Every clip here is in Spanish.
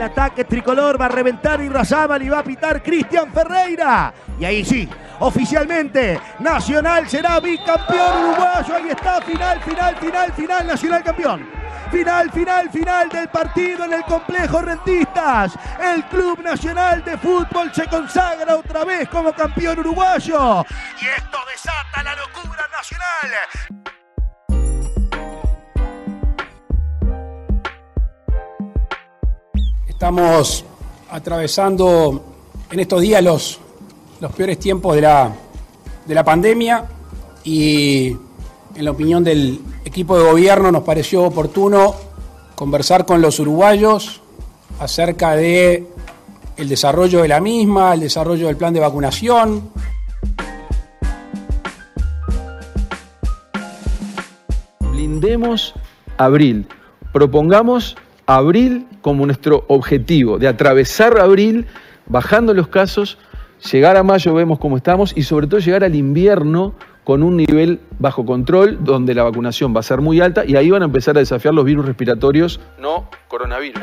Al ataque tricolor va a reventar Irrazábal y va a pitar Cristian Ferreira. Y ahí sí, oficialmente, Nacional será bicampeón uruguayo. Ahí está, final, final, final, final, Nacional campeón. Final, final, final del partido en el complejo Rentistas. El Club Nacional de Fútbol se consagra otra vez como campeón uruguayo. Y esto desata la locura nacional. Estamos atravesando en estos días los, los peores tiempos de la, de la pandemia y en la opinión del equipo de gobierno nos pareció oportuno conversar con los uruguayos acerca de el desarrollo de la misma, el desarrollo del plan de vacunación. Blindemos abril. Propongamos abril como nuestro objetivo, de atravesar abril, bajando los casos, llegar a mayo, vemos cómo estamos, y sobre todo llegar al invierno con un nivel bajo control, donde la vacunación va a ser muy alta, y ahí van a empezar a desafiar los virus respiratorios, no coronavirus.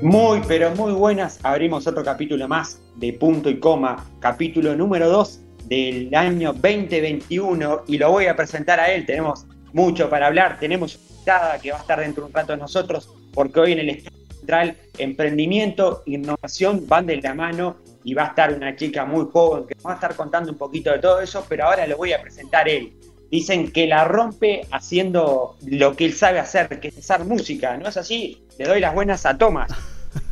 Muy, pero muy buenas. Abrimos otro capítulo más de Punto y Coma, capítulo número 2 del año 2021 y lo voy a presentar a él. Tenemos mucho para hablar. Tenemos invitada que va a estar dentro de un rato de nosotros porque hoy en el Central Emprendimiento Innovación van de la mano y va a estar una chica muy joven que nos va a estar contando un poquito de todo eso, pero ahora lo voy a presentar él. Dicen que la rompe haciendo lo que él sabe hacer, que es hacer música, ¿no es así? Le doy las buenas a Tomás.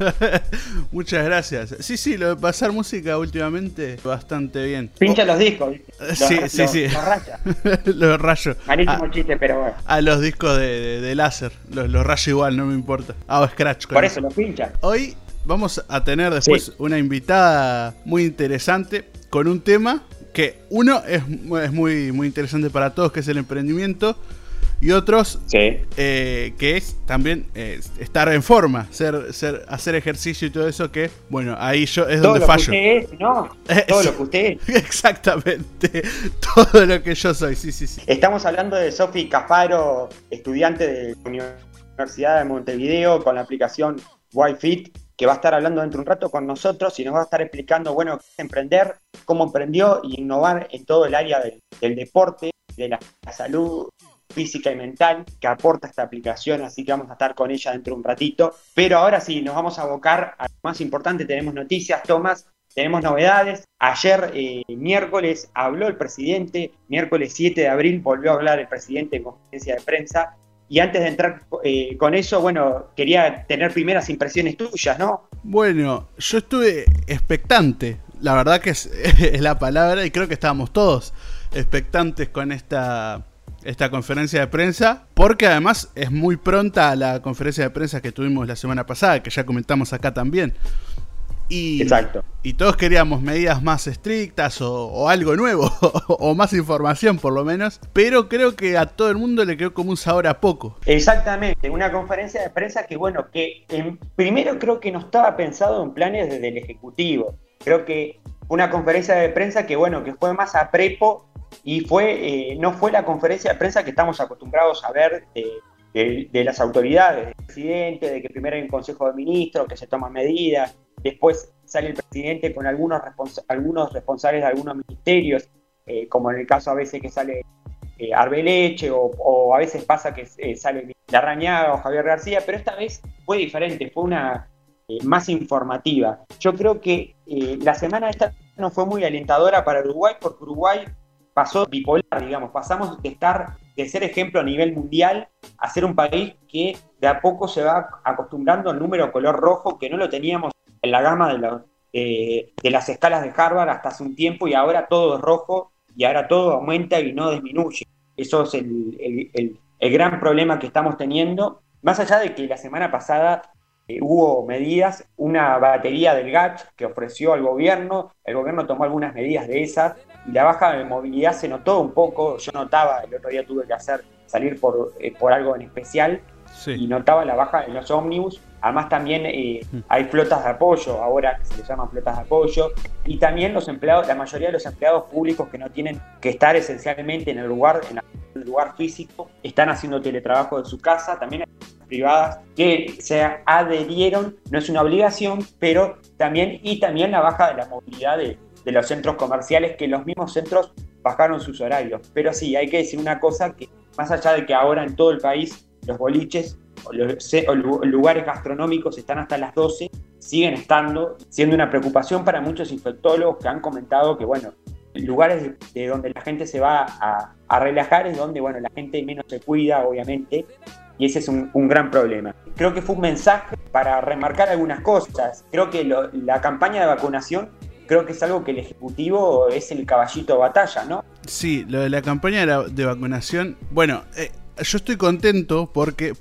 Muchas gracias. Sí, sí, lo de pasar música últimamente bastante bien. Pincha los discos. sí, sí, sí. Los raya. los rayo. Malísimo a, chiste, pero bueno. A los discos de, de, láser. Los, los, rayo igual, no me importa. Hago scratch. Por eso los pincha. Hoy vamos a tener después sí. una invitada muy interesante con un tema que uno es, es muy, muy interesante para todos, que es el emprendimiento y otros sí. eh, que es también eh, estar en forma, ser, ser, hacer ejercicio y todo eso que, bueno, ahí yo es todo donde lo fallo. Que usted es, ¿no? Todo lo que usted es. Exactamente, todo lo que yo soy, sí, sí, sí. Estamos hablando de Sofi Cafaro, estudiante de la Universidad de Montevideo con la aplicación YFit que va a estar hablando dentro de un rato con nosotros y nos va a estar explicando, bueno, qué es emprender, cómo emprendió y innovar en todo el área del, del deporte, de la salud, física y mental que aporta esta aplicación, así que vamos a estar con ella dentro de un ratito. Pero ahora sí, nos vamos a abocar a lo más importante, tenemos noticias, Tomás, tenemos novedades. Ayer, eh, miércoles, habló el presidente, miércoles 7 de abril volvió a hablar el presidente en conferencia de prensa. Y antes de entrar eh, con eso, bueno, quería tener primeras impresiones tuyas, ¿no? Bueno, yo estuve expectante, la verdad que es, es la palabra, y creo que estábamos todos expectantes con esta esta conferencia de prensa, porque además es muy pronta a la conferencia de prensa que tuvimos la semana pasada, que ya comentamos acá también. Y, Exacto. y todos queríamos medidas más estrictas o, o algo nuevo, o más información por lo menos, pero creo que a todo el mundo le quedó como un sabor a poco. Exactamente, una conferencia de prensa que bueno, que en, primero creo que no estaba pensado en planes desde el Ejecutivo, creo que una conferencia de prensa que bueno, que fue más a prepo y fue, eh, no fue la conferencia de prensa que estamos acostumbrados a ver de, de, las autoridades, del presidente, de que primero hay un consejo de ministros, que se toman medidas, después sale el presidente con algunos, algunos responsables de algunos ministerios, eh, como en el caso a veces que sale eh, Arbeleche o, o, a veces pasa que eh, sale Larrañaga o Javier García, pero esta vez fue diferente, fue una más informativa. Yo creo que la semana esta no fue muy alentadora para Uruguay porque Uruguay pasó bipolar, digamos, pasamos de estar, de ser ejemplo a nivel mundial, a ser un país que de a poco se va acostumbrando al número color rojo, que no lo teníamos en la gama de, la, eh, de las escalas de Harvard hasta hace un tiempo, y ahora todo es rojo, y ahora todo aumenta y no disminuye. Eso es el, el, gran problema que estamos teniendo, más allá de que la semana pasada eh, hubo medidas, una batería del GATS que ofreció al gobierno, el gobierno tomó algunas medidas de esas y la baja de movilidad se notó un poco, yo notaba, el otro día tuve que hacer salir por, eh, por algo en especial y notaba la baja en los ómnibus. Además también eh, hay flotas de apoyo, ahora que se les llaman flotas de apoyo, y también los empleados, la mayoría de los empleados públicos que no tienen que estar esencialmente en el lugar, en el lugar físico, están haciendo teletrabajo de su casa, también hay privadas que se adherieron, no es una obligación, pero también, y también la baja de la movilidad de, de los centros comerciales, que los mismos centros bajaron sus horarios. Pero sí, hay que decir una cosa, que más allá de que ahora en todo el país los boliches o los lugares gastronómicos están hasta las 12, siguen estando, siendo una preocupación para muchos infectólogos que han comentado que, bueno, lugares de, donde la gente se va a, relajar es donde, bueno, la gente menos se cuida, obviamente, y ese es un, gran problema. Creo que fue un mensaje para remarcar algunas cosas. Creo que la campaña de vacunación creo que es algo que el Ejecutivo es el caballito de batalla, ¿no? Sí, lo de la campaña de, vacunación, bueno, eh, yo estoy contento porque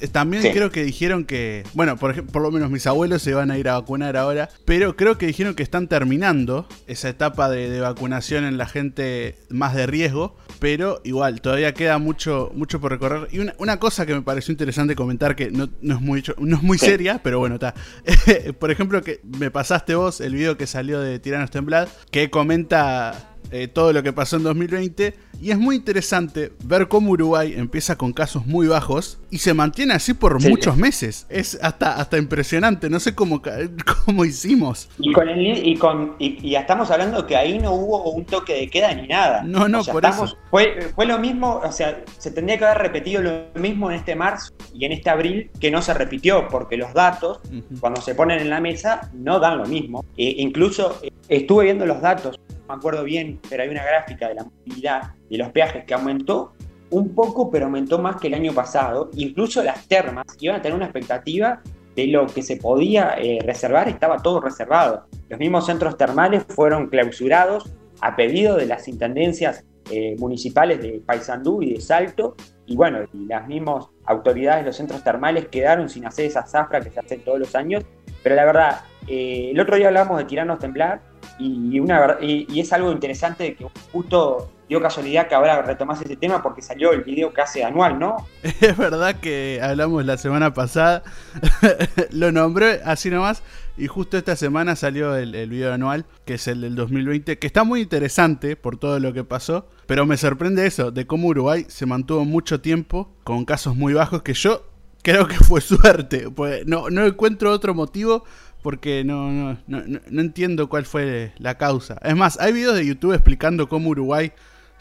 eh, también creo que dijeron que, bueno, por, por lo menos mis abuelos se van a ir a vacunar ahora, pero creo que dijeron que están terminando esa etapa de, vacunación en la gente más de riesgo, pero igual, todavía queda mucho, mucho por recorrer. Y una, cosa que me pareció interesante comentar, que no, es, muy, no es muy seria, pero bueno, está. por ejemplo, que me pasaste vos el video que salió de Tiranos Temblad, que comenta eh, todo lo que pasó en 2020. Y es muy interesante ver cómo Uruguay empieza con casos muy bajos y se mantiene así por muchos meses. Es hasta, hasta impresionante, no sé cómo, cómo hicimos. Y con y con y, ya estamos hablando que ahí no hubo un toque de queda ni nada. No, no, por eso. Fue, fue lo mismo, o sea, se tendría que haber repetido lo mismo en este marzo y en este abril que no se repitió, porque los datos, cuando se ponen en la mesa, no dan lo mismo. E incluso eh, estuve viendo los datos me acuerdo bien, pero hay una gráfica de la movilidad de los peajes que aumentó un poco, pero aumentó más que el año pasado. Incluso las termas iban a tener una expectativa de lo que se podía eh, reservar, estaba todo reservado. Los mismos centros termales fueron clausurados a pedido de las intendencias eh, municipales de Paysandú y de Salto, y bueno, las mismas autoridades de los centros termales quedaron sin hacer esa zafra que se hace todos los años, pero la verdad, eh, el otro día hablamos de tirarnos temblar, y, una, y, es algo interesante que justo dio casualidad que ahora retomás ese tema porque salió el video hace anual, ¿no? Es verdad que hablamos la semana pasada, lo nombré así nomás, y justo esta semana salió el, el, video anual, que es el del 2020, que está muy interesante por todo lo que pasó, pero me sorprende eso, de cómo Uruguay se mantuvo mucho tiempo con casos muy bajos que yo creo que fue suerte, pues no, no encuentro otro motivo porque no, no, no, no, entiendo cuál fue la causa. Es más, hay videos de YouTube explicando cómo Uruguay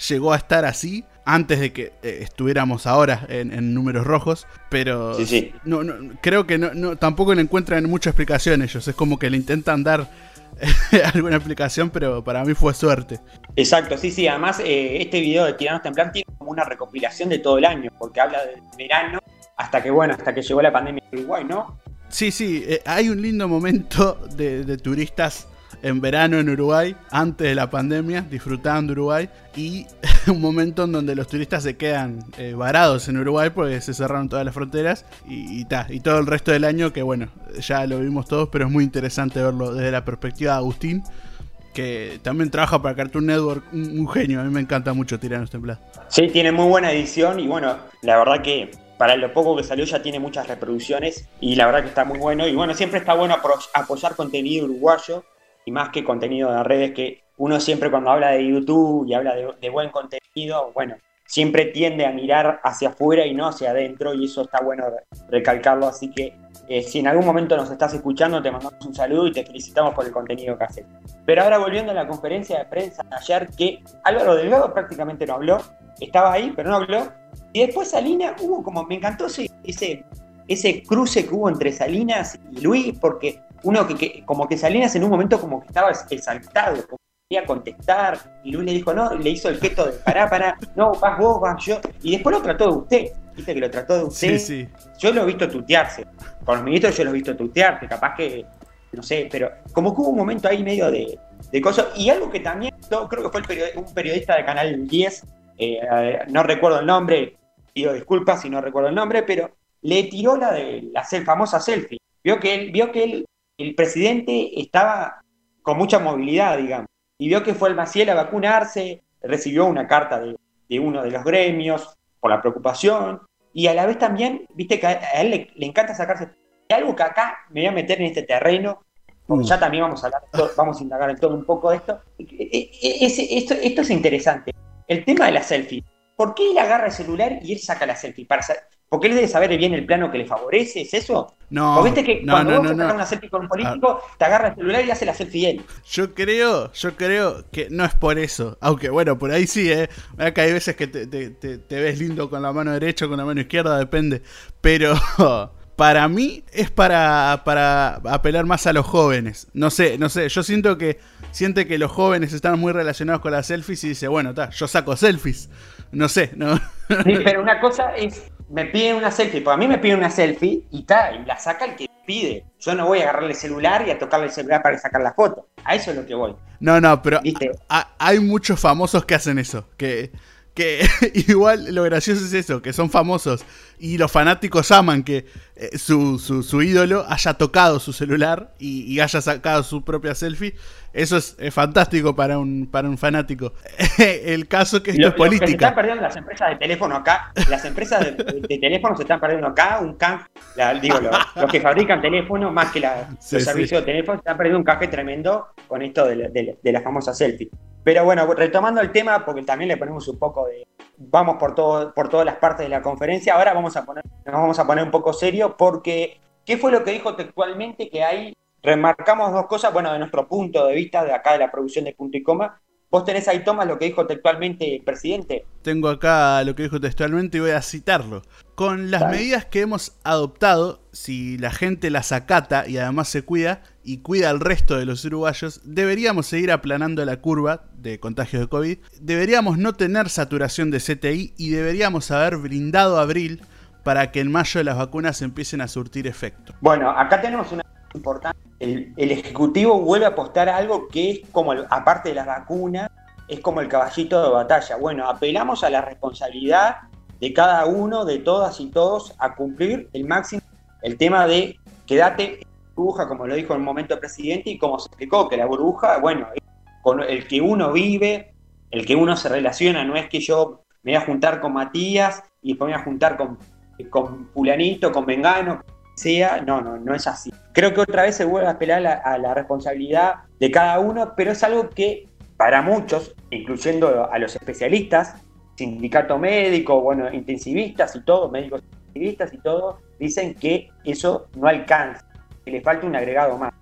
llegó a estar así antes de que eh, estuviéramos ahora en, números rojos, pero sí, No, creo que no, tampoco le encuentran mucha explicación ellos, es como que le intentan dar alguna explicación, pero para mí fue suerte. Exacto, sí, sí, además eh, este video de Tiranos Templán tiene como una recopilación de todo el año, porque habla del verano hasta que, bueno, hasta que llegó la pandemia en Uruguay, ¿no? Sí, sí, eh, hay un lindo momento de, turistas en verano en Uruguay, antes de la pandemia, disfrutando Uruguay, y un momento en donde los turistas se quedan eh, varados en Uruguay porque se cerraron todas las fronteras y, y, y todo el resto del año, que bueno, ya lo vimos todos, pero es muy interesante verlo desde la perspectiva de Agustín, que también trabaja para Cartoon Network, un, genio, a mí me encanta mucho Tiranos Templados. Sí, tiene muy buena edición y bueno, la verdad que para lo poco que salió ya tiene muchas reproducciones y la verdad que está muy bueno. Y bueno, siempre está bueno apoyar contenido uruguayo y más que contenido de redes que uno siempre cuando habla de YouTube y habla de, buen contenido, bueno, siempre tiende a mirar hacia afuera y no hacia adentro y eso está bueno recalcarlo. Así que eh, si en algún momento nos estás escuchando, te mandamos un saludo y te felicitamos por el contenido que haces. Pero ahora volviendo a la conferencia de prensa de ayer, que Álvaro Delgado prácticamente no habló, estaba ahí, pero no habló y después Salinas hubo como, me encantó ese, ese, cruce que hubo entre Salinas y Luis, porque uno que, como que Salinas en un momento como que estaba exaltado, como quería contestar, y Luis le dijo, no, le hizo el gesto de pará, pará, no, vas vos, vas yo, y después lo trató de usted, viste que lo trató de usted. Sí, sí. Yo lo he visto tutearse, con los ministros yo lo he visto tutearse, capaz que, no sé, pero como que hubo un momento ahí medio de, de cosas, y algo que también, creo que fue un periodista de Canal 10, eh, no recuerdo el nombre, pido disculpas si no recuerdo el nombre, pero le tiró la de la famosa selfie. Vio que él, vio que el presidente estaba con mucha movilidad, digamos, y vio que fue el Maciel a vacunarse, recibió una carta de, uno de los gremios, por la preocupación, y a la vez también, viste que a él le, encanta sacarse. algo que acá me voy a meter en este terreno, porque mm. ya también vamos a hablar, vamos a indagar en todo un poco de esto. esto. Esto es interesante. El tema de la selfie. ¿Por qué él agarra el celular y él saca la selfie? Para, porque él debe saber bien el plano que le favorece, ¿es eso? No. Porque viste que cuando vos no, una selfie con un político, ah. te agarra el celular y hace la selfie él. Yo creo, yo creo que no es por eso. Aunque bueno, por ahí sí, ¿eh? que hay veces que te, te ves lindo con la mano derecha o con la mano izquierda, depende. Pero para mí es para, para apelar más a los jóvenes. No sé, no sé, yo siento que siente que los jóvenes están muy relacionados con las selfies y dice, bueno, ta, yo saco selfies. No sé, no. Sí, pero una cosa es, me piden una selfie, porque a mí me piden una selfie y ta, y la saca el que pide. Yo no voy a agarrarle el celular y a tocarle el celular para sacar la foto. A eso es lo que voy. No, no, pero hay muchos famosos que hacen eso, que que igual lo gracioso es eso, que son famosos y los fanáticos aman que eh, su, su, ídolo haya tocado su celular y, haya sacado su propia selfie. Eso es, fantástico para un, para un fanático. El caso que esto es política. se están perdiendo las empresas de teléfono acá, las empresas de, teléfono se están perdiendo acá, un canje, digo, los, que fabrican teléfonos más que la, los servicios de teléfono, se están perdiendo un canje tremendo con esto de, de la famosa selfie. Pero bueno, retomando el tema, porque también le ponemos un poco de. Vamos por, todo, por todas las partes de la conferencia. Ahora vamos a poner, nos vamos a poner un poco serio, porque ¿qué fue lo que dijo textualmente? Que ahí remarcamos dos cosas, bueno, de nuestro punto de vista, de acá de la producción de punto y coma. Vos tenés ahí, Tomás, lo que dijo textualmente el presidente. Tengo acá lo que dijo textualmente y voy a citarlo. Con las medidas que hemos adoptado, si la gente las acata y además se cuida, y cuida al resto de los uruguayos, deberíamos seguir aplanando la curva de contagios de COVID, deberíamos no tener saturación de CTI y deberíamos haber brindado abril para que en mayo las vacunas empiecen a surtir efecto. Bueno, acá tenemos una importante. El, Ejecutivo vuelve a apostar a algo que es como, aparte de las vacunas, es como el caballito de batalla. Bueno, apelamos a la responsabilidad de cada uno, de todas y todos, a cumplir el máximo el tema de quédate burbuja, como lo dijo en un momento el presidente, y como se explicó que la burbuja, bueno, con el que uno vive, el que uno se relaciona, no es que yo me voy a juntar con Matías y después me voy a juntar con, con Fulanito, con Vengano, sea, no, no, no es así. Creo que otra vez se vuelve a apelar a, la responsabilidad de cada uno, pero es algo que para muchos, incluyendo a los especialistas, sindicato médico, bueno, intensivistas y todo, médicos intensivistas y todo, dicen que eso no alcanza que le falta un agregado más.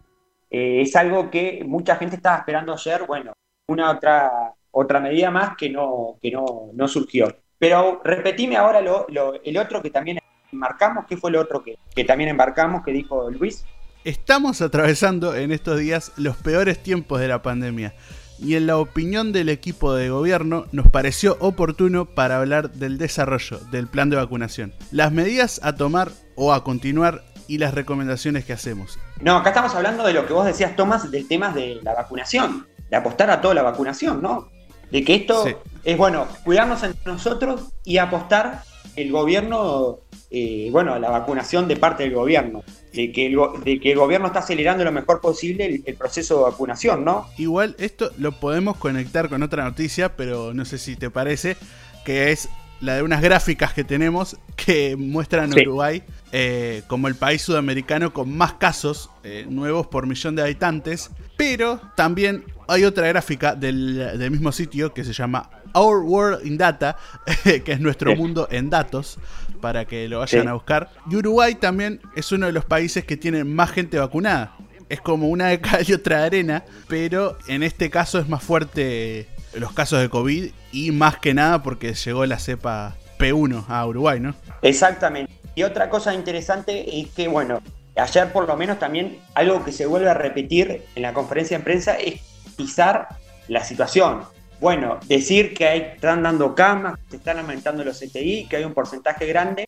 Eh, es algo que mucha gente estaba esperando ayer, bueno, una otra, otra medida más que no, que no, surgió. Pero repetime ahora lo, el otro que también embarcamos, ¿qué fue el otro que, que también embarcamos, que dijo Luis? Estamos atravesando en estos días los peores tiempos de la pandemia y en la opinión del equipo de gobierno nos pareció oportuno para hablar del desarrollo del plan de vacunación, las medidas a tomar o a continuar y las recomendaciones que hacemos. No, acá estamos hablando de lo que vos decías, Tomás, del tema de la vacunación, de apostar a toda la vacunación, ¿no? De que esto es, bueno, cuidarnos entre nosotros y apostar el gobierno, eh, bueno, la vacunación de parte del gobierno. De que, el, de que el gobierno está acelerando lo mejor posible el, el, proceso de vacunación, ¿no? Igual esto lo podemos conectar con otra noticia, pero no sé si te parece, que es la de unas gráficas que tenemos que muestran Uruguay eh, como el país sudamericano con más casos eh, nuevos por millón de habitantes. Pero también hay otra gráfica del, mismo sitio que se llama Our World in Data, que es nuestro mundo en datos, para que lo vayan a buscar. Y Uruguay también es uno de los países que tiene más gente vacunada. Es como una de cal y otra de arena, pero en este caso es más fuerte los casos de COVID y más que nada porque llegó la cepa P1 a Uruguay, ¿no? Exactamente. Y otra cosa interesante es que, bueno, ayer por lo menos también algo que se vuelve a repetir en la conferencia de prensa es pisar la situación. Bueno, decir que están dando camas, se están aumentando los CTI, que hay un porcentaje grande.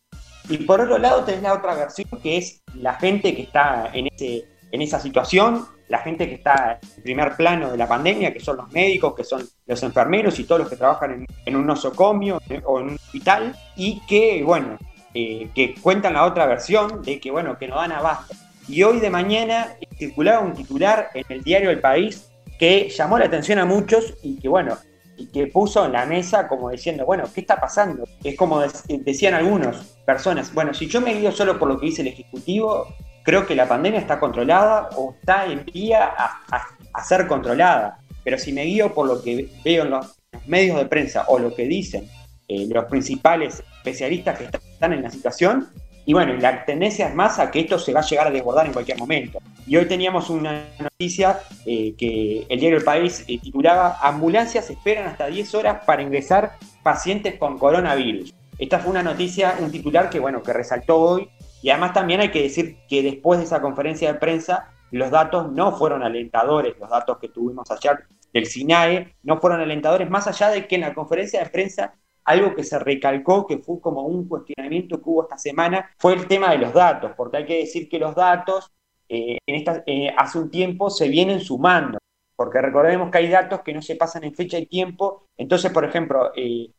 Y por otro lado tenés la otra versión que es la gente que está en, ese, en esa situación, la gente que está en primer plano de la pandemia, que son los médicos, que son los enfermeros y todos los que trabajan en, un nosocomio o en un hospital, y que, bueno, eh, que cuentan la otra versión de que, bueno, que no dan abasto. Y hoy de mañana circulaba un titular en el diario El País que llamó la atención a muchos y que, bueno, y que puso en la mesa como diciendo, bueno, ¿qué está pasando? Es como decían algunas personas, bueno, si yo me guío solo por lo que dice el Ejecutivo, creo que la pandemia está controlada o está en vía a, ser controlada. Pero si me guío por lo que veo en los medios de prensa o lo que dicen eh, los principales especialistas que están en la situación, y bueno, la tendencia es más a que esto se va a llegar a desbordar en cualquier momento. Y hoy teníamos una noticia eh, que el diario El País eh, titulaba Ambulancias esperan hasta 10 horas para ingresar pacientes con coronavirus. Esta fue una noticia, un titular que bueno, que resaltó hoy. Y además también hay que decir que después de esa conferencia de prensa, los datos no fueron alentadores, los datos que tuvimos ayer del SINAE no fueron alentadores, más allá de que en la conferencia de prensa algo que se recalcó, que fue como un cuestionamiento que hubo esta semana, fue el tema de los datos, porque hay que decir que los datos eh, en esta, eh, hace un tiempo se vienen sumando, porque recordemos que hay datos que no se pasan en fecha y tiempo, entonces, por ejemplo, eh,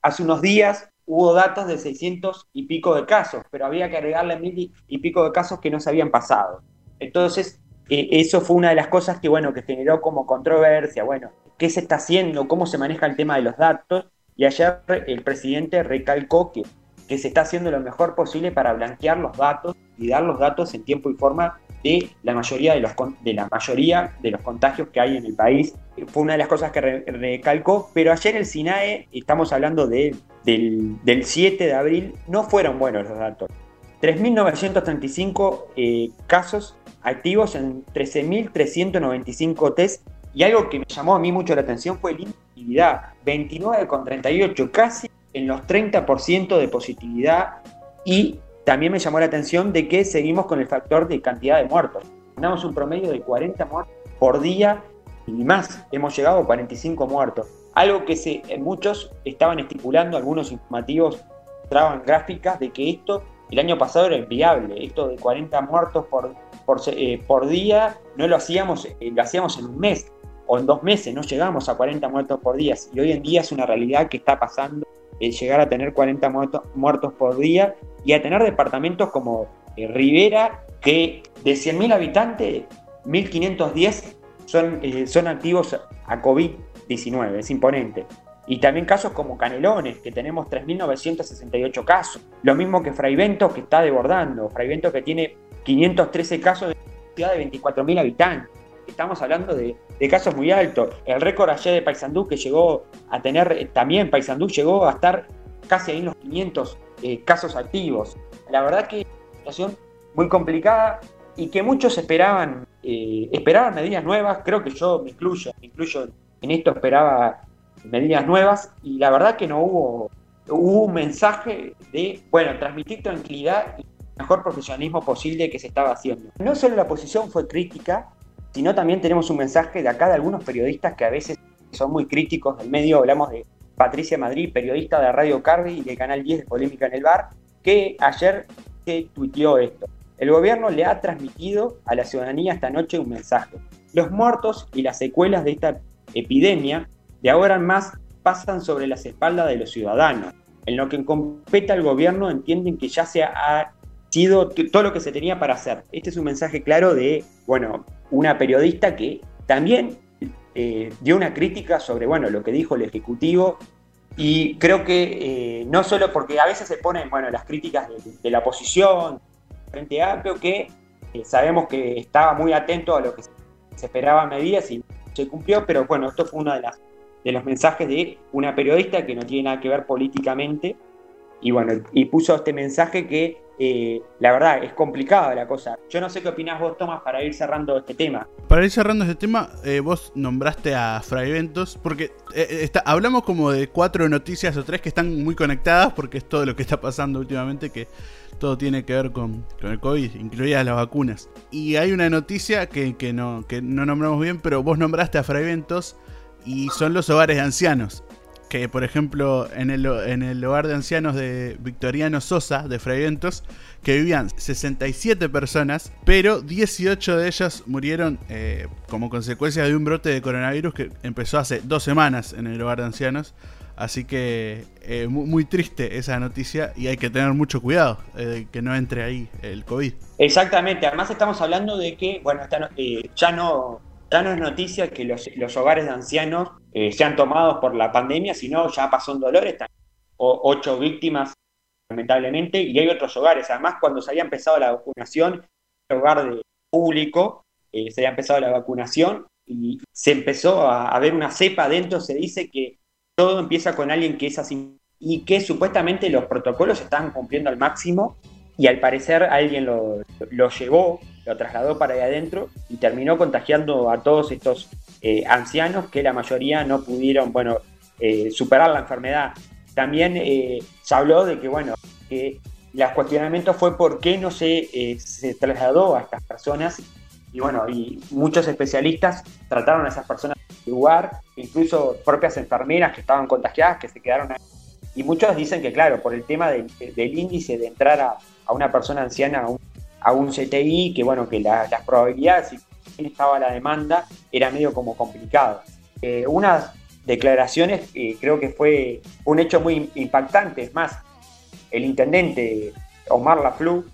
hace unos días hubo datos de 600 y pico de casos, pero había que agregarle mil y pico de casos que no se habían pasado. Entonces, eso fue una de las cosas que, bueno, que generó como controversia, bueno, ¿qué se está haciendo? ¿Cómo se maneja el tema de los datos? Y ayer el presidente recalcó que, que se está haciendo lo mejor posible para blanquear los datos y dar los datos en tiempo y forma de la mayoría de los, de la mayoría de los contagios que hay en el país. Fue una de las cosas que recalcó, pero ayer el SINAE, estamos hablando de, del, del 7 de abril, no fueron buenos los datos. 3.935 eh, casos activos en 13.395 test y algo que me llamó a mí mucho la atención fue de positividad, 29,38, casi en los 30% de positividad. Y también me llamó la atención de que seguimos con el factor de cantidad de muertos. Tenemos un promedio de 40 muertos por día y más. Hemos llegado a 45 muertos. Algo que se, muchos estaban estipulando, algunos informativos traban gráficas de que esto el año pasado era inviable. Esto de 40 muertos por, por, eh, por día no lo hacíamos, eh, lo hacíamos en un mes o en dos meses no llegamos a 40 muertos por día. Y hoy en día es una realidad que está pasando el llegar a tener 40 muertos, por día y a tener departamentos como eh, Rivera, que de 100.000 habitantes, 1.510 son, eh, son activos a COVID-19, es imponente. Y también casos como Canelones, que tenemos 3.968 casos. Lo mismo que Fraivento, que está desbordando. Fraivento que tiene 513 casos de ciudad de 24.000 habitantes estamos hablando de, casos muy altos. El récord ayer de Paysandú que llegó a tener, eh, también Paysandú llegó a estar casi ahí en los 500 eh, casos activos. La verdad que es una situación muy complicada y que muchos esperaban, eh, esperaban medidas nuevas, creo que yo me incluyo, me incluyo en esto, esperaba medidas nuevas y la verdad que no hubo, hubo un mensaje de, bueno, transmitir tranquilidad y el mejor profesionalismo posible que se estaba haciendo. No solo la posición fue crítica, sino también tenemos un mensaje de acá de algunos periodistas que a veces son muy críticos del medio. Hablamos de Patricia Madrid, periodista de Radio Cardi y de Canal 10 de Polémica en el Bar, que ayer se tuiteó esto. El gobierno le ha transmitido a la ciudadanía esta noche un mensaje. Los muertos y las secuelas de esta epidemia de ahora en más pasan sobre las espaldas de los ciudadanos. En lo que compete al gobierno entienden que ya se ha sido todo lo que se tenía para hacer. Este es un mensaje claro de, bueno, una periodista que también eh, dio una crítica sobre, bueno, lo que dijo el Ejecutivo. Y creo que eh, no solo porque a veces se ponen, bueno, las críticas de, la oposición, Frente Amplio, que eh, sabemos que estaba muy atento a lo que se, esperaba medidas y se cumplió, pero bueno, esto fue uno de, las, de los mensajes de una periodista que no tiene nada que ver políticamente y bueno, y puso este mensaje que eh, la verdad es complicada la cosa. Yo no sé qué opinás vos, Tomás, para ir cerrando este tema. Para ir cerrando este tema, eh, vos nombraste a Fraiventos, porque eh, hablamos como de cuatro noticias o tres que están muy conectadas, porque es todo lo que está pasando últimamente, que todo tiene que ver con, el COVID, incluidas las vacunas. Y hay una noticia que, no, que no nombramos bien, pero vos nombraste a Fraiventos y son los hogares de ancianos que por ejemplo en el, en el hogar de ancianos de Victoriano Sosa de Fraiventos, que vivían 67 personas, pero 18 de ellas murieron eh, como consecuencia de un brote de coronavirus que empezó hace dos semanas en el hogar de ancianos. Así que eh, muy, triste esa noticia y hay que tener mucho cuidado eh, que no entre ahí el COVID. Exactamente, además estamos hablando de que, bueno, no, ya no es noticia que los, los hogares de ancianos eh, sean tomados por la pandemia, sino ya pasó en Dolores, o, ocho víctimas lamentablemente, y hay otros hogares. Además, cuando se había empezado la vacunación, el hogar de público, eh, se había empezado la vacunación y se empezó a, a ver una cepa adentro, se dice que todo empieza con alguien que es así y que supuestamente los protocolos estaban cumpliendo al máximo y al parecer alguien lo, llevó, lo trasladó para ahí adentro y terminó contagiando a todos estos eh, ancianos que la mayoría no pudieron, bueno, eh, superar la enfermedad. También eh, se habló de que, bueno, que el cuestionamiento fue por qué no se, se trasladó a estas personas y bueno, y muchos especialistas trataron a esas personas en lugar, incluso propias enfermeras que estaban contagiadas, que se quedaron ahí. Y muchos dicen que, claro, por el tema del, índice de entrar a, una persona anciana a un, CTI, que bueno, que las probabilidades, si estaba la demanda, era medio como complicado. Eh, unas declaraciones, eh, creo que fue un hecho muy impactante, es más, el intendente Omar Laflou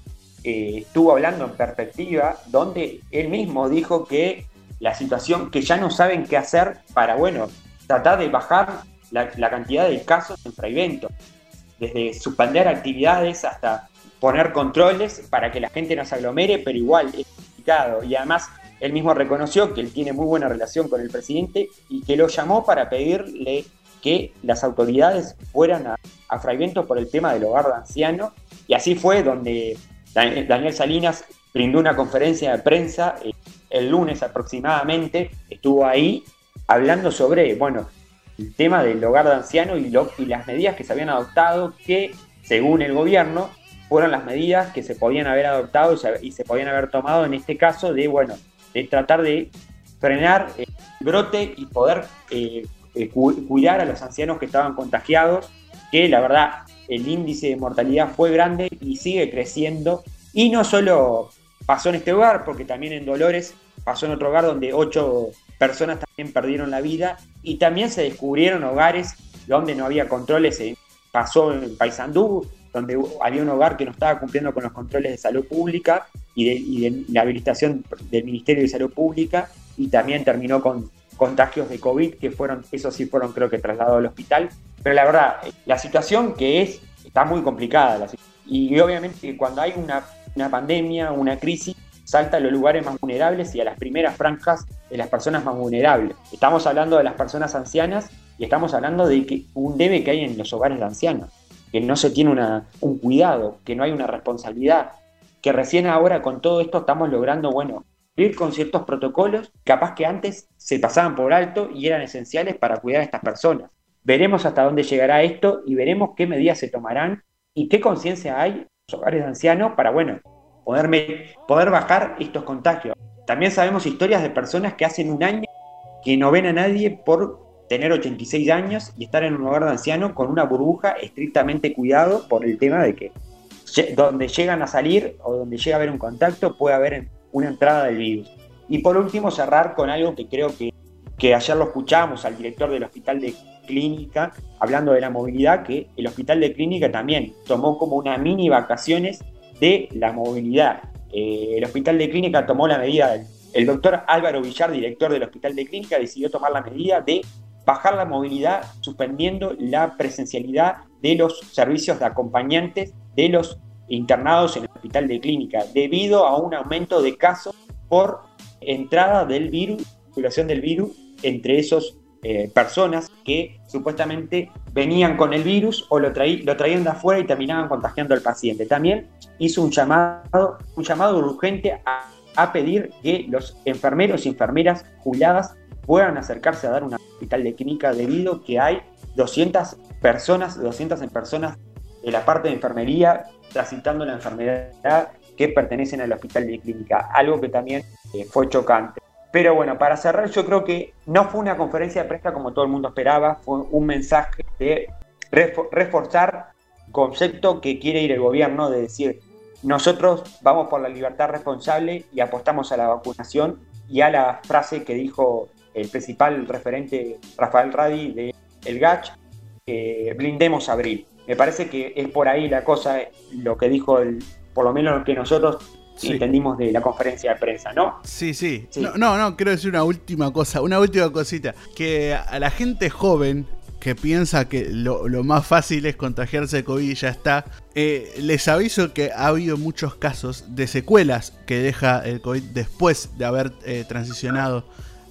eh, estuvo hablando en perspectiva, donde él mismo dijo que la situación, que ya no saben qué hacer para, bueno, tratar de bajar la, cantidad de casos en Fraivento, desde suspender actividades hasta poner controles para que la gente no se aglomere, pero igual es complicado. Y además, él mismo reconoció que él tiene muy buena relación con el presidente y que lo llamó para pedirle que las autoridades fueran a, a Fraivento por el tema del hogar de ancianos. Y así fue donde Daniel Salinas brindó una conferencia de prensa eh, el lunes aproximadamente, estuvo ahí hablando sobre, bueno, el tema del hogar de ancianos y, y las medidas que se habían adoptado, que según el gobierno fueron las medidas que se podían haber adoptado y se, podían haber tomado en este caso de, bueno, de tratar de frenar el brote y poder eh, eh, cuidar a los ancianos que estaban contagiados, que la verdad el índice de mortalidad fue grande y sigue creciendo. Y no solo pasó en este hogar, porque también en Dolores pasó en otro hogar donde ocho personas también perdieron la vida y también se descubrieron hogares donde no había controles. Pasó en Paysandú, donde había un hogar que no estaba cumpliendo con los controles de salud pública y de, la habilitación del Ministerio de Salud Pública y también terminó con contagios de COVID que fueron, esos sí fueron creo que trasladados al hospital pero la verdad, la situación que es, está muy complicada. y obviamente cuando hay una, pandemia, una crisis, salta a los lugares más vulnerables y a las primeras franjas de las personas más vulnerables. Estamos hablando de las personas ancianas y estamos hablando de que un debe que hay en los hogares de ancianos, que no se tiene una, un cuidado, que no hay una responsabilidad, que recién ahora con todo esto estamos logrando, bueno, ir con ciertos protocolos, capaz que antes se pasaban por alto y eran esenciales para cuidar a estas personas. Veremos hasta dónde llegará esto y veremos qué medidas se tomarán y qué conciencia hay en los hogares de ancianos para, bueno, poder, poder bajar estos contagios. También sabemos historias de personas que hacen un año que no ven a nadie por tener 86 años y estar en un hogar de ancianos con una burbuja estrictamente cuidado por el tema de que donde llegan a salir o donde llega a haber un contacto puede haber una entrada del virus. Y por último cerrar con algo que creo que, que ayer lo escuchamos al director del hospital de clínica, hablando de la movilidad, que el hospital de clínica también tomó como una mini vacaciones de la movilidad. Eh, el hospital de clínica tomó la medida, el doctor Álvaro Villar, director del hospital de clínica, decidió tomar la medida de bajar la movilidad suspendiendo la presencialidad de los servicios de acompañantes de los internados en el hospital de clínica, debido a un aumento de casos por entrada del virus, circulación del virus entre esos eh, personas que supuestamente venían con el virus o lo, lo traían de afuera y terminaban contagiando al paciente. También hizo un llamado, un llamado urgente a, pedir que los enfermeros y enfermeras jubiladas puedan acercarse a dar un hospital de clínica debido que hay 200 personas, 200 personas de la parte de enfermería transitando la enfermedad que pertenecen al hospital de clínica, algo que también eh, fue chocante. Pero bueno, para cerrar, yo creo que no fue una conferencia de prensa como todo el mundo esperaba, fue un mensaje de reforzar concepto que quiere ir el gobierno de decir, nosotros vamos por la libertad responsable y apostamos a la vacunación y a la frase que dijo el principal referente Rafael Radi de El GACH, blindemos abril. Me parece que es por ahí la cosa, lo que dijo, el, por lo menos lo que nosotros entendimos de la conferencia de prensa, ¿no? Sí, sí. No, no, quiero decir una última cosa, una última cosita. Que a la gente joven que piensa que lo, más fácil es contagiarse de COVID y ya está, eh, les aviso que ha habido muchos casos de secuelas que deja el COVID después de haber eh, transicionado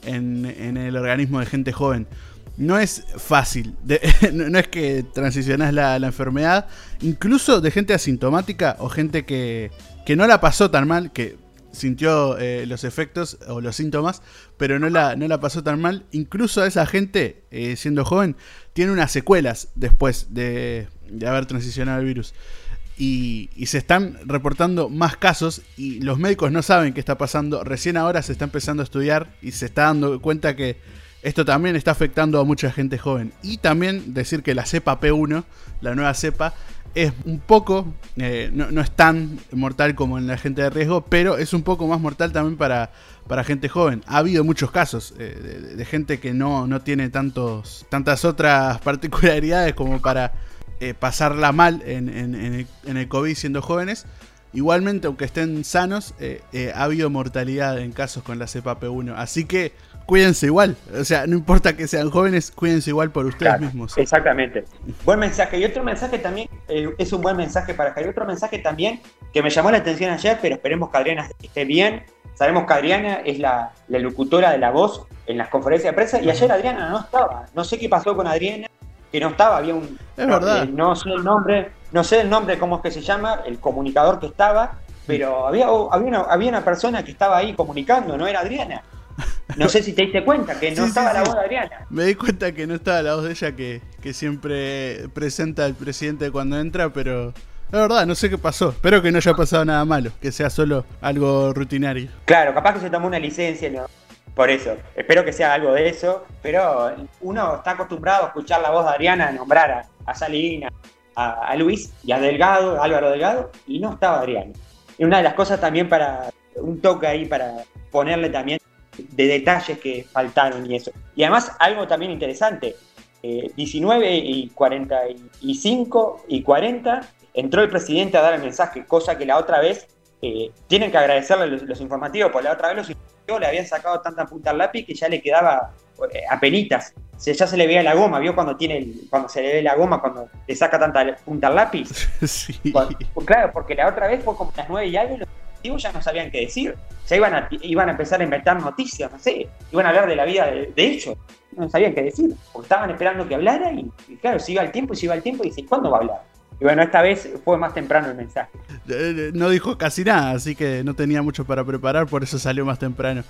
en, el organismo de gente joven. No es fácil, no, es que transicionas la, enfermedad, incluso de gente asintomática o gente que, que no la pasó tan mal, que sintió eh, los efectos o los síntomas, pero no la, no la pasó tan mal. Incluso esa gente, eh, siendo joven, tiene unas secuelas después de, haber transicionado el virus. Y, se están reportando más casos y los médicos no saben qué está pasando. Recién ahora se está empezando a estudiar y se está dando cuenta que esto también está afectando a mucha gente joven. Y también decir que la cepa P1, la nueva cepa, es un poco, eh, no, es tan mortal como en la gente de riesgo, pero es un poco más mortal también para, para gente joven. Ha habido muchos casos eh, de, gente que no, no tiene tantos, tantas otras particularidades como para eh, pasarla mal en, en, el, COVID siendo jóvenes. Igualmente, aunque estén sanos, ha habido mortalidad en casos con la cepa P1. Así que cuídense igual. O sea, no importa que sean jóvenes, cuídense igual por ustedes mismos. Exactamente. Buen mensaje. Y otro mensaje también, eh, es un buen mensaje para Javier. Otro mensaje también que me llamó la atención ayer, pero esperemos que Adriana esté bien. Sabemos que Adriana es la, locutora de la voz en las conferencias de prensa y ayer Adriana no estaba. No sé qué pasó con Adriana, que no estaba. Había un. Es verdad. Eh, no sé el nombre, no sé el nombre, cómo es que se llama, el comunicador que estaba, pero había, había, había una persona que estaba ahí comunicando, no era Adriana. No sé si te diste cuenta que no estaba la voz de Adriana. Me di cuenta que no estaba la voz de ella que, siempre presenta al presidente cuando entra, pero la verdad, no sé qué pasó. Espero que no haya pasado nada malo, que sea solo algo rutinario. Claro, capaz que se tomó una licencia, ¿no? Por eso, espero que sea algo de eso, pero uno está acostumbrado a escuchar la voz de Adriana nombrar a, Salina, a, Luis y a Delgado, Álvaro Delgado, y no estaba Adriana. Y una de las cosas también para, un toque ahí para ponerle también de detalles que faltaron y eso. Y además algo también interesante, 19 eh, y 45 y 40 entró el presidente a dar el mensaje, cosa que la otra vez eh, tienen que agradecerle los, informativos, porque la otra vez los le habían sacado tanta punta al lápiz que ya le quedaba eh, a penitas. ya se le veía la goma, ¿vio? Cuando tiene cuando se le ve la goma, cuando le saca tanta punta al lápiz. Sí. claro, porque la otra vez fue como las 9 y algo y los informativos ya no sabían qué decir ya iban a, iban a empezar a inventar noticias, no sé, iban a hablar de la vida de, ellos, no sabían qué decir, porque estaban esperando que hablara y, claro, se iba el tiempo y se iba el tiempo y dice, ¿cuándo va a hablar? Y bueno, esta vez fue más temprano el mensaje. No dijo casi nada, así que no tenía mucho para preparar, por eso salió más temprano.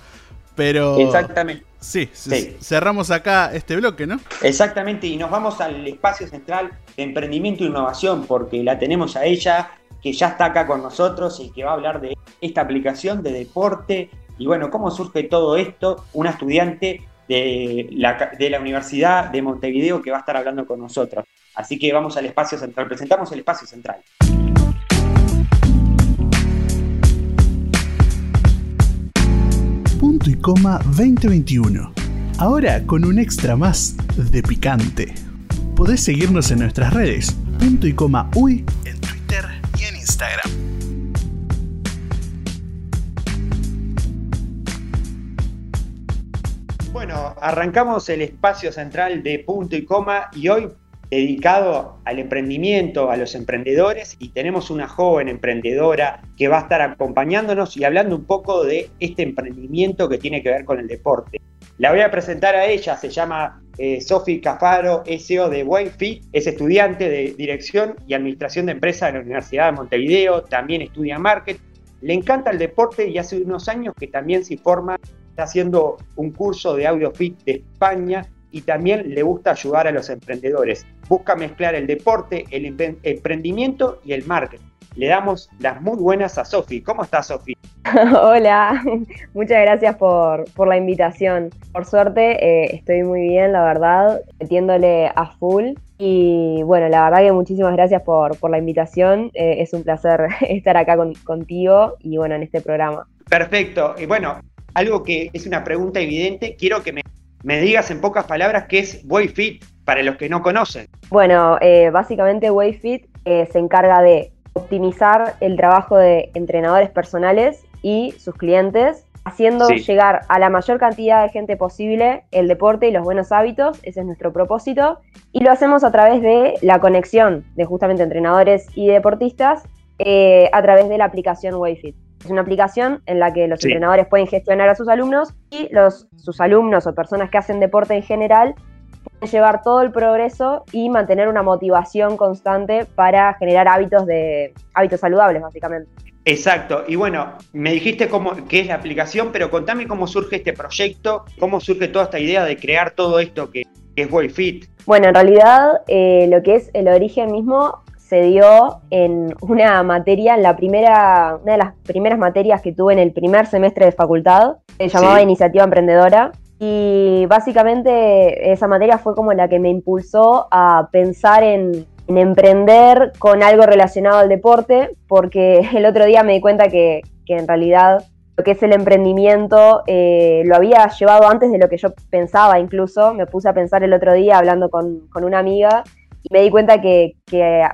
Pero. Exactamente. Sí, sí, cerramos acá este bloque, ¿no? Exactamente, y nos vamos al espacio central de emprendimiento e innovación, porque la tenemos a ella que ya está acá con nosotros y que va a hablar de esta aplicación de deporte y bueno, cómo surge todo esto, una estudiante de la, de la Universidad de Montevideo que va a estar hablando con nosotros. Así que vamos al espacio central, presentamos el espacio central. Punto y coma 2021. Ahora con un extra más de picante. Podés seguirnos en nuestras redes. Punto y coma uy en Instagram. Bueno, arrancamos el espacio central de punto y coma y hoy dedicado al emprendimiento, a los emprendedores y tenemos una joven emprendedora que va a estar acompañándonos y hablando un poco de este emprendimiento que tiene que ver con el deporte. La voy a presentar a ella, se llama eh, Sofi Cafaro, SEO de Wayfit, es estudiante de Dirección y Administración de Empresas de la Universidad de Montevideo, también estudia marketing, le encanta el deporte y hace unos años que también se forma, está haciendo un curso de AudioFit de España y también le gusta ayudar a los emprendedores. Busca mezclar el deporte, el emprendimiento y el marketing. Le damos las muy buenas a Sofi. ¿Cómo estás, Sofi? Hola, muchas gracias por, la invitación. Por suerte eh, estoy muy bien, la verdad, metiéndole a full. Y bueno, la verdad que muchísimas gracias por, la invitación. Eh, es un placer estar acá contigo y bueno, en este programa. Perfecto. Y bueno, algo que es una pregunta evidente, quiero que me, me digas en pocas palabras qué es Wayfit para los que no conocen. Bueno, eh, básicamente Wayfit se encarga de optimizar el trabajo de entrenadores personales y sus clientes, haciendo llegar a la mayor cantidad de gente posible el deporte y los buenos hábitos, ese es nuestro propósito, y lo hacemos a través de la conexión de justamente entrenadores y deportistas eh, a través de la aplicación Wayfit. Es una aplicación en la que los entrenadores pueden gestionar a sus alumnos y los, sus alumnos o personas que hacen deporte en general pueden llevar todo el progreso y mantener una motivación constante para generar hábitos de hábitos saludables, básicamente. Exacto. Y bueno, me dijiste cómo, qué es la aplicación, pero contame cómo surge este proyecto, cómo surge toda esta idea de crear todo esto que, es WayFit. Bueno, en realidad eh, lo que es el origen mismo se dio en una materia, en la primera, una de las primeras materias que tuve en el primer semestre de facultad, se llamaba Iniciativa Emprendedora. Y básicamente esa materia fue como la que me impulsó a pensar en, emprender con algo relacionado al deporte, porque el otro día me di cuenta que, en realidad lo que es el emprendimiento eh, lo había llevado antes de lo que yo pensaba incluso. Me puse a pensar el otro día hablando con, con una amiga me di cuenta que,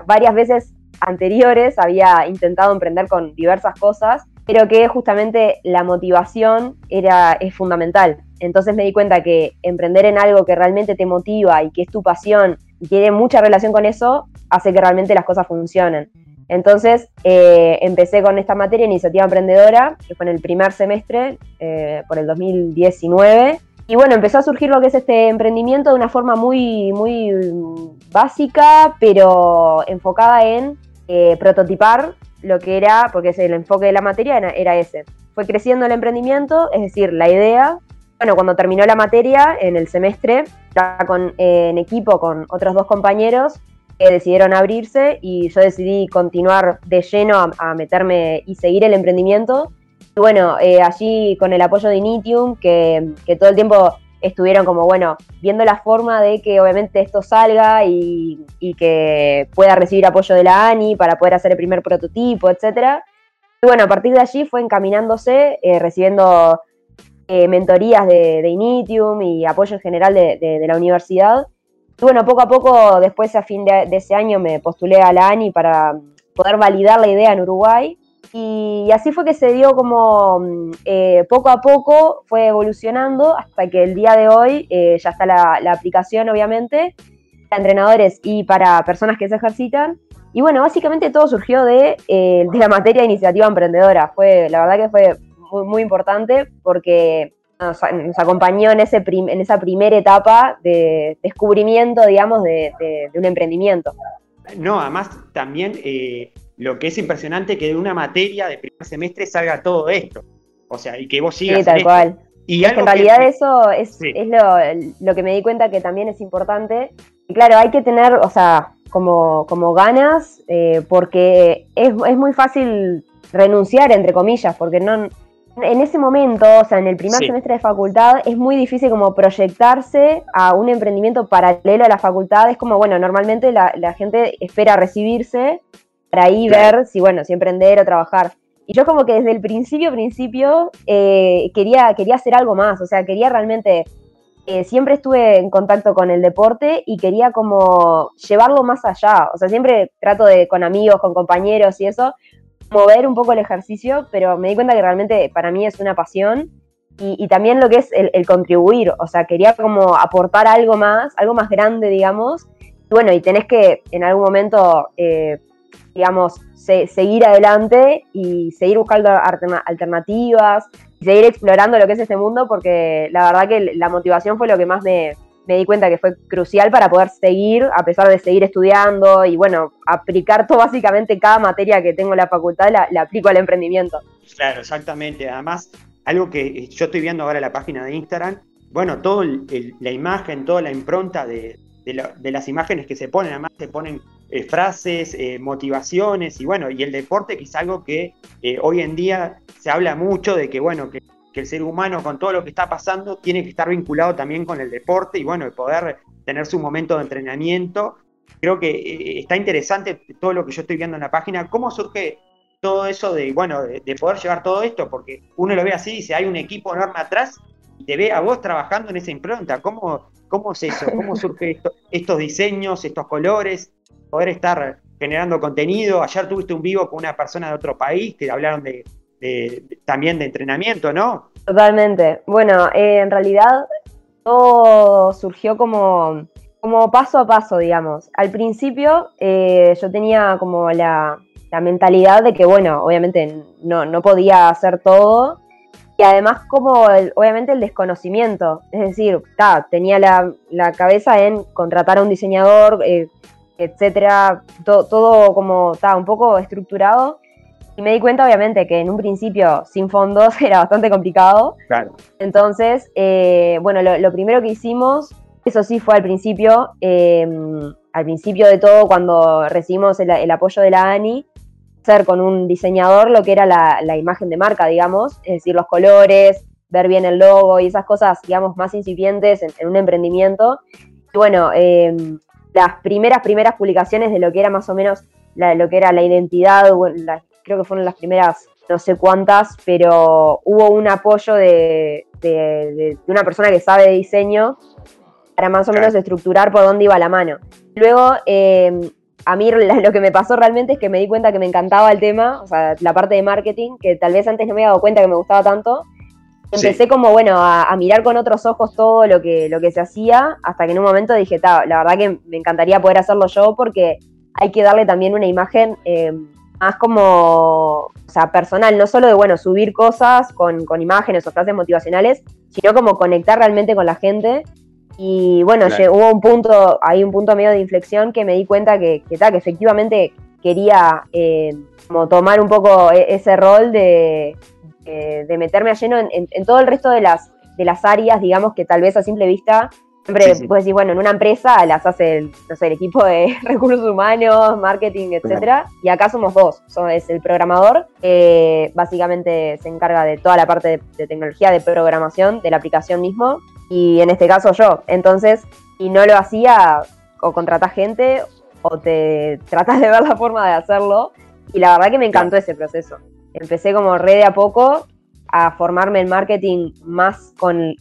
varias veces anteriores había intentado emprender con diversas cosas, pero que justamente la motivación era, es fundamental. Entonces me di cuenta que emprender en algo que realmente te motiva y que es tu pasión y tiene mucha relación con eso, hace que realmente las cosas funcionen. Entonces eh, empecé con esta materia, iniciativa emprendedora, que fue en el primer semestre, eh, por el 2019, y bueno, empezó a surgir lo que es este emprendimiento de una forma muy, muy básica, pero enfocada en eh, prototipar lo que era, porque el enfoque de la materia era, ese. Fue creciendo el emprendimiento, es decir, la idea. Bueno, cuando terminó la materia, en el semestre, con, en equipo con otros dos compañeros que decidieron abrirse y yo decidí continuar de lleno a meterme y seguir el emprendimiento bueno, eh, allí con el apoyo de Initium, que, todo el tiempo estuvieron como, bueno, viendo la forma de que obviamente esto salga y, que pueda recibir apoyo de la ANI para poder hacer el primer prototipo, etcétera. Y bueno, a partir de allí fue encaminándose, eh, recibiendo eh, mentorías de, Initium y apoyo en general de, la universidad. Y bueno, poco a poco, después a fin de, de ese año me postulé a la ANI para poder validar la idea en Uruguay y así fue que se dio como mm, eh, poco a poco, fue evolucionando hasta que el día de hoy eh, ya está la, aplicación, obviamente, para entrenadores y para personas que se ejercitan. Y bueno, básicamente todo surgió de, eh, de la materia de iniciativa emprendedora. Fue, la verdad que fue muy, importante porque nos, acompañó en, ese en esa primera etapa de descubrimiento, digamos, de, de, un emprendimiento. No, además también lo que es impresionante que de una materia de primer semestre salga todo esto. O sea, y que vos sigas. Sí, tal cual. Y en realidad eso es, lo, que me di cuenta que también es importante. Y claro, hay que tener, o sea, como, como ganas, eh, porque es, muy fácil renunciar, entre comillas, porque no, en ese momento, o sea, en el primer semestre de facultad, es muy difícil como proyectarse a un emprendimiento paralelo a la facultad. Es como, bueno, normalmente la, la gente espera recibirse para ahí ver si, bueno, si emprender o trabajar. Y yo como que desde el principio, principio, eh, quería, quería hacer algo más, o sea, quería realmente, eh, siempre estuve en contacto con el deporte y quería como llevarlo más allá, o sea, siempre trato de, con amigos, con compañeros y eso, mover un poco el ejercicio, pero me di cuenta que realmente para mí es una pasión y, también lo que es el, contribuir, o sea, quería como aportar algo más, algo más grande, digamos. Y bueno, y tenés que en algún momento eh, digamos, seguir adelante y seguir buscando alternativas, seguir explorando lo que es este mundo, porque la verdad que la motivación fue lo que más me, di cuenta que fue crucial para poder seguir, a pesar de seguir estudiando y bueno, aplicar todo básicamente cada materia que tengo en la facultad, la, aplico al emprendimiento. Claro, exactamente. Además, algo que yo estoy viendo ahora en la página de Instagram, bueno, toda la imagen, toda la impronta de, de, las imágenes que se ponen, además se ponen eh, frases, eh, motivaciones y bueno, y el deporte que es algo que eh, hoy en día se habla mucho de que bueno, que, el ser humano con todo lo que está pasando tiene que estar vinculado también con el deporte y bueno, poder tener su momento de entrenamiento. Creo que está interesante todo lo que yo estoy viendo en la página, cómo surge todo eso de, bueno, de, de poder llevar todo esto, porque uno lo ve así y dice, hay un equipo enorme atrás y te ve a vos trabajando en esa impronta. ¿Cómo, cómo es eso? ¿Cómo surgen estos diseños, estos colores? Poder estar generando contenido. Ayer tuviste un vivo con una persona de otro país que hablaron de, también de entrenamiento, ¿no? Totalmente. Bueno, eh, en realidad todo surgió como, como paso a paso, digamos. Al principio eh, yo tenía como la, mentalidad de que, bueno, obviamente no, no podía hacer todo y además como obviamente el desconocimiento, es decir, tenía la, cabeza en contratar a un diseñador, eh, etcétera, todo como estaba un poco estructurado y me di cuenta obviamente que en un principio sin fondos era bastante complicado. Claro. Entonces, eh, bueno, lo, primero que hicimos, eso sí fue al principio, em, al principio de todo cuando recibimos el apoyo de la ANI, hacer con un diseñador lo que era la, imagen de marca, digamos, es decir, los colores, ver bien el logo y esas cosas, digamos, más incipientes en, un emprendimiento. Y bueno, em, las primeras, primeras publicaciones de lo que era más o menos lo que era la identidad, creo que fueron las primeras no sé cuántas, pero hubo un apoyo de, una persona que sabe de diseño para más o menos estructurar por dónde iba la mano. Luego, eh, a mí lo que me pasó realmente es que me di cuenta que me encantaba el tema, o sea, la parte de marketing, que tal vez antes no me había dado cuenta que me gustaba tanto. Empecé como, bueno, a, mirar con otros ojos todo lo que, lo que se hacía, hasta que en un momento dije, la verdad que me encantaría poder hacerlo yo porque hay que darle también una imagen eh, más como, o sea, personal, no solo de, bueno, subir cosas con, con imágenes o frases motivacionales, sino como conectar realmente con la gente y bueno, hubo un punto, hay un punto medio de inflexión que me di cuenta que, que, que efectivamente quería eh, como tomar un poco e, ese rol de, de, meterme a lleno en, todo el resto de las, de las áreas, digamos, que tal vez a simple vista siempre puedes decir, bueno, en una empresa las hace el, no sé, el equipo de recursos humanos, marketing, etcétera, y acá somos dos, es el programador, que básicamente se encarga de toda la parte de, de tecnología, de programación de la aplicación mismo, y en este caso yo. Entonces, si no lo hacía, o contratás gente, o te tratás de ver la forma de hacerlo. Y la verdad que me encantó ese proceso. Empecé como re de a poco a formarme en marketing más con,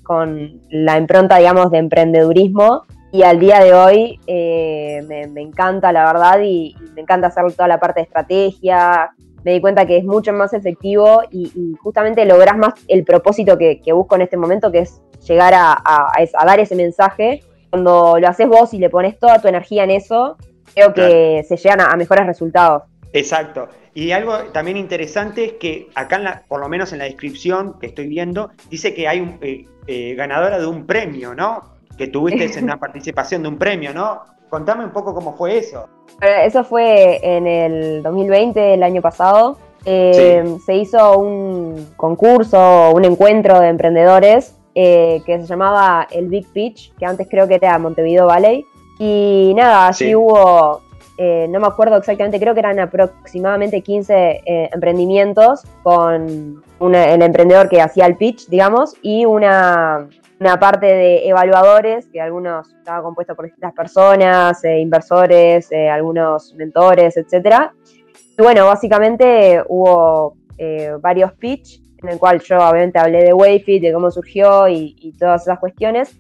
la impronta, digamos, de emprendedurismo. Y al día de hoy eh, me, encanta, la verdad, y, me encanta hacer toda la parte de estrategia. Me di cuenta que es mucho más efectivo y, justamente logras más el propósito que, que busco en este momento, que es llegar a, dar ese mensaje. Cuando lo haces vos y le pones toda tu energía en eso, creo que se llegan a, mejores resultados. Exacto. Y algo también interesante es que acá, por lo menos en la descripción que estoy viendo, dice que hay un eh, eh, ganadora de un premio, ¿no? Que tuviste en una participación de un premio, ¿no? Contame un poco cómo fue eso. Eso fue en el 2020, el año pasado. Eh, se hizo un concurso, un encuentro de emprendedores eh, que se llamaba el Big Pitch, que antes creo que era Montevideo Valley. Y nada, allí hubo, eh, no me acuerdo exactamente, creo que eran aproximadamente 15 eh, emprendimientos con el emprendedor que hacía el pitch, digamos, y una, una parte de evaluadores, que algunos estaban compuestos por distintas personas, inversores, algunos mentores, etc. Y bueno, básicamente hubo varios pitch en el cual yo obviamente hablé de Wayfit, de cómo surgió y, todas esas cuestiones.